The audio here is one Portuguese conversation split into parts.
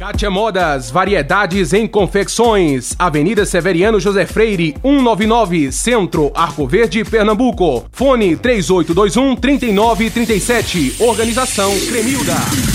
Kátia Modas, variedades em confecções. Avenida Severiano José Freire, 199, Centro, Arco Verde, Pernambuco. Fone 3821 3937. Organização Cremilda.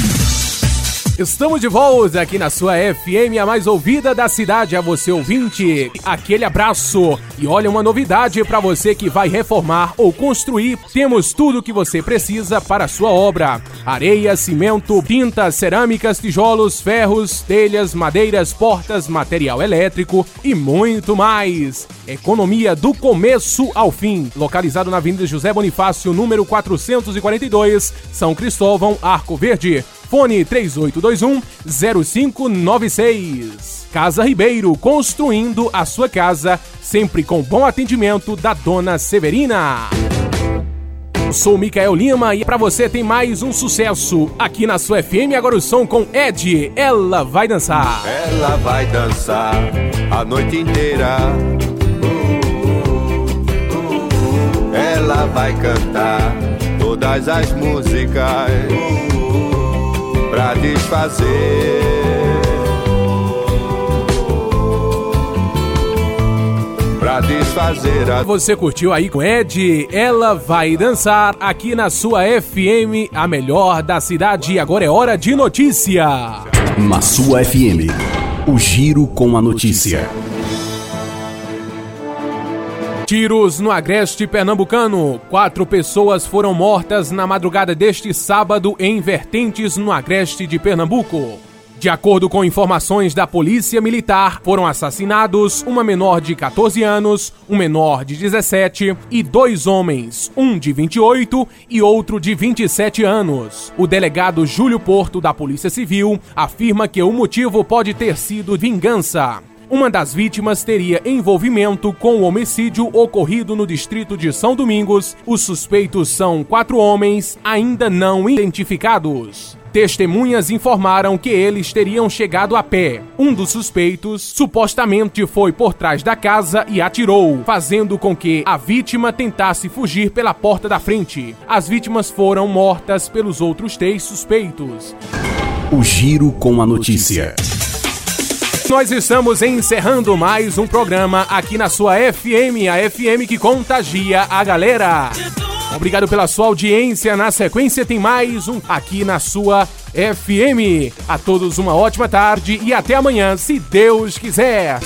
Estamos de volta aqui na sua FM, a mais ouvida da cidade, a você ouvinte. Aquele abraço e olha uma novidade para você que vai reformar ou construir. Temos tudo o que você precisa para a sua obra: areia, cimento, tintas, cerâmicas, tijolos, ferros, telhas, madeiras, portas, material elétrico e muito mais. Economia do começo ao fim. Localizado na Avenida José Bonifácio, número 442, São Cristóvão, Arco Verde. Fone 3821 0596. Casa Ribeiro, construindo a sua casa, sempre com bom atendimento da dona Severina. Sou Micael Lima e para você tem mais um sucesso aqui na sua FM. Agora o som com Ed. Ela vai dançar. Ela vai dançar a noite inteira. Ela vai cantar todas as músicas pra desfazer. Pra desfazer a. Você curtiu aí com Ed? Ela vai dançar aqui na sua FM, a melhor da cidade. Agora é hora de notícia. Na sua FM, o giro com a notícia. Tiros no agreste pernambucano. Quatro pessoas foram mortas na madrugada deste sábado em vertentes no agreste de Pernambuco. De acordo com informações da Polícia Militar, foram assassinados uma menor de 14 anos, um menor de 17 e dois homens, um de 28 e outro de 27 anos. O delegado Júlio Porto, da Polícia Civil, afirma que o motivo pode ter sido vingança. Uma das vítimas teria envolvimento com o homicídio ocorrido no distrito de São Domingos. Os suspeitos são quatro homens ainda não identificados. Testemunhas informaram que eles teriam chegado a pé. Um dos suspeitos supostamente foi por trás da casa e atirou, fazendo com que a vítima tentasse fugir pela porta da frente. As vítimas foram mortas pelos outros três suspeitos. O giro com a notícia. Nós estamos encerrando mais um programa aqui na sua FM, a FM que contagia a galera. Obrigado pela sua audiência. Na sequência tem mais um aqui na sua FM. A todos uma ótima tarde e até amanhã, se Deus quiser.